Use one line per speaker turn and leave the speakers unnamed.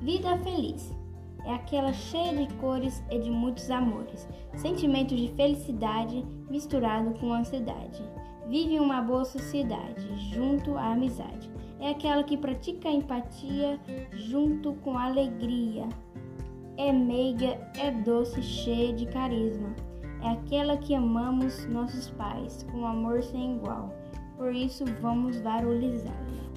Vida feliz é aquela cheia de cores e de muitos amores, sentimentos de felicidade misturado com ansiedade. Vive em uma boa sociedade, junto à amizade. É aquela que pratica a empatia junto com a alegria. É meiga, é doce, cheia de carisma. É aquela que amamos nossos pais com amor sem igual. Por isso vamos valorizá-la.